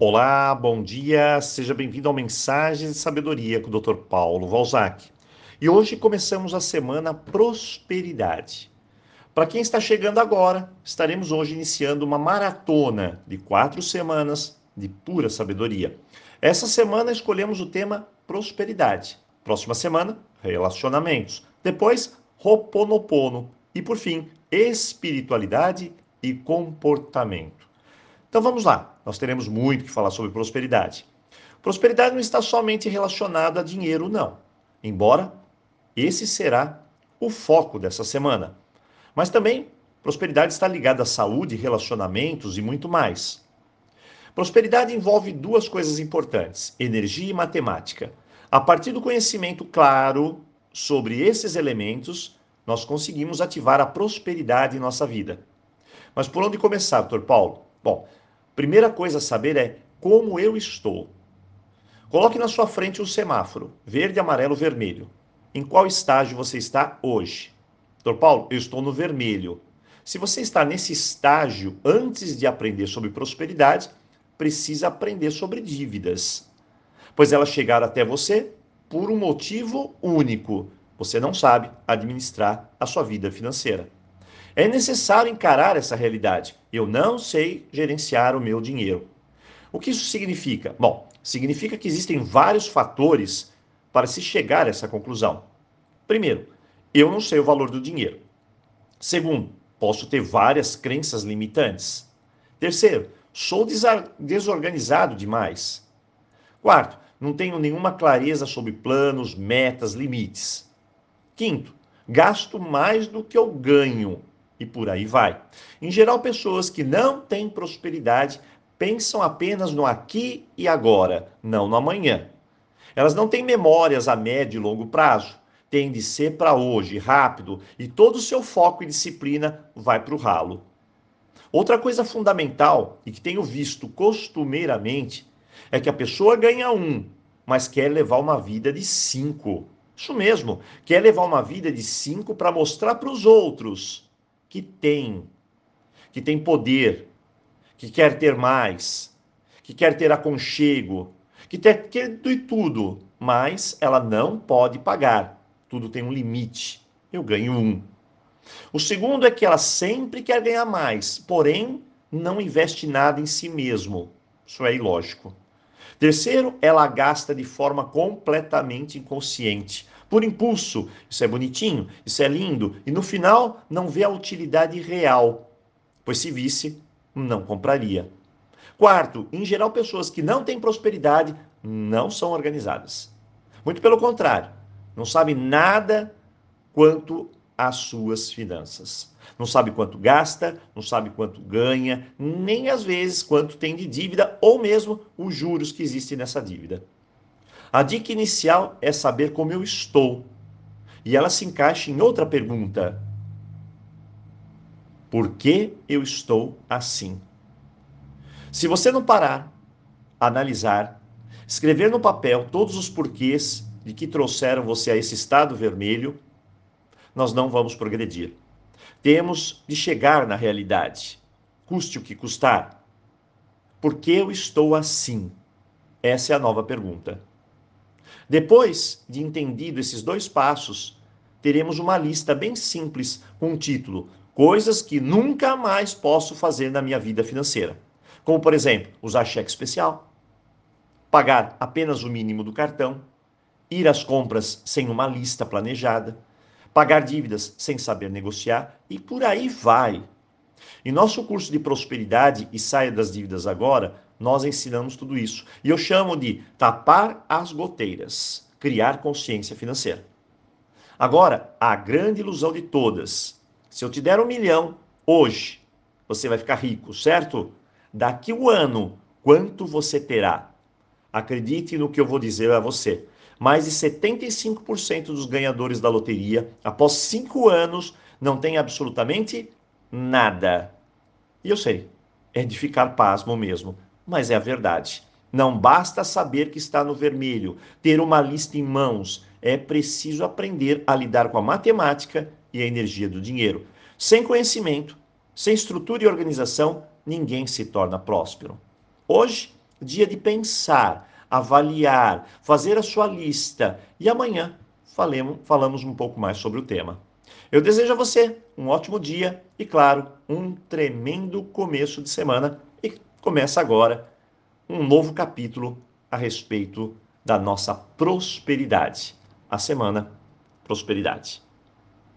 Olá, bom dia, seja bem-vindo ao Mensagens de Sabedoria com o Dr. Paulo Valzac. E hoje começamos a semana Prosperidade. Para quem está chegando agora, estaremos hoje iniciando uma maratona de quatro semanas de pura sabedoria. Essa semana escolhemos o tema Prosperidade. Próxima semana, Relacionamentos. Depois, Roponopono. E por fim, Espiritualidade e Comportamento. Então vamos lá, nós teremos muito que falar sobre prosperidade. Prosperidade não está somente relacionada a dinheiro, não. Embora esse será o foco dessa semana. Mas também prosperidade está ligada à saúde, relacionamentos e muito mais. Prosperidade envolve duas coisas importantes: energia e matemática. A partir do conhecimento claro sobre esses elementos, nós conseguimos ativar a prosperidade em nossa vida. Mas por onde começar, Dr. Paulo? Bom, Primeira coisa a saber é como eu estou. Coloque na sua frente um semáforo, verde, amarelo, vermelho. Em qual estágio você está hoje? Doutor Paulo, eu estou no vermelho. Se você está nesse estágio antes de aprender sobre prosperidade, precisa aprender sobre dívidas. Pois elas chegaram até você por um motivo único. Você não sabe administrar a sua vida financeira. É necessário encarar essa realidade. Eu não sei gerenciar o meu dinheiro. O que isso significa? Bom, significa que existem vários fatores para se chegar a essa conclusão. Primeiro, eu não sei o valor do dinheiro. Segundo, posso ter várias crenças limitantes. Terceiro, sou desorganizado demais. Quarto, não tenho nenhuma clareza sobre planos, metas, limites. Quinto, gasto mais do que eu ganho e por aí vai. Em geral, pessoas que não têm prosperidade pensam apenas no aqui e agora, não no amanhã. Elas não têm memórias a médio e longo prazo. Tem de ser para hoje, rápido, e todo o seu foco e disciplina vai para o ralo. Outra coisa fundamental e que tenho visto costumeiramente é que a pessoa ganha um, mas quer levar uma vida de cinco. Isso mesmo, quer levar uma vida de cinco para mostrar para os outros que tem, que tem poder, que quer ter mais, que quer ter aconchego, que quer ter tudo, mas ela não pode pagar. Tudo tem um limite. Eu ganho um. O segundo é que ela sempre quer ganhar mais, porém não investe nada em si mesmo. Isso é ilógico. Terceiro, ela gasta de forma completamente inconsciente por impulso. Isso é bonitinho, isso é lindo, e no final não vê a utilidade real, pois se visse, não compraria. Quarto, em geral, pessoas que não têm prosperidade não são organizadas. Muito pelo contrário, não sabem nada quanto às suas finanças. Não sabe quanto gasta, não sabe quanto ganha, nem às vezes quanto tem de dívida ou mesmo os juros que existem nessa dívida. A dica inicial é saber como eu estou. E ela se encaixa em outra pergunta: Por que eu estou assim? Se você não parar, analisar, escrever no papel todos os porquês de que trouxeram você a esse estado vermelho, nós não vamos progredir. Temos de chegar na realidade, custe o que custar. Por que eu estou assim? Essa é a nova pergunta. Depois de entendido esses dois passos, teremos uma lista bem simples com o título Coisas que nunca mais posso fazer na minha vida financeira. Como, por exemplo, usar cheque especial, pagar apenas o mínimo do cartão, ir às compras sem uma lista planejada, pagar dívidas sem saber negociar e por aí vai. Em nosso curso de prosperidade e saia das dívidas agora, nós ensinamos tudo isso. E eu chamo de tapar as goteiras, criar consciência financeira. Agora, a grande ilusão de todas. Se eu te der um milhão hoje, você vai ficar rico, certo? Daqui um ano, quanto você terá? Acredite no que eu vou dizer a você. Mais de 75% dos ganhadores da loteria, após cinco anos, não têm absolutamente nada. E eu sei, é de ficar pasmo mesmo mas é a verdade. Não basta saber que está no vermelho, ter uma lista em mãos, é preciso aprender a lidar com a matemática e a energia do dinheiro. Sem conhecimento, sem estrutura e organização, ninguém se torna próspero. Hoje, dia de pensar, avaliar, fazer a sua lista e amanhã falemos, falamos um pouco mais sobre o tema. Eu desejo a você um ótimo dia e, claro, um tremendo começo de semana começa agora um novo capítulo a respeito da nossa prosperidade. A semana Prosperidade.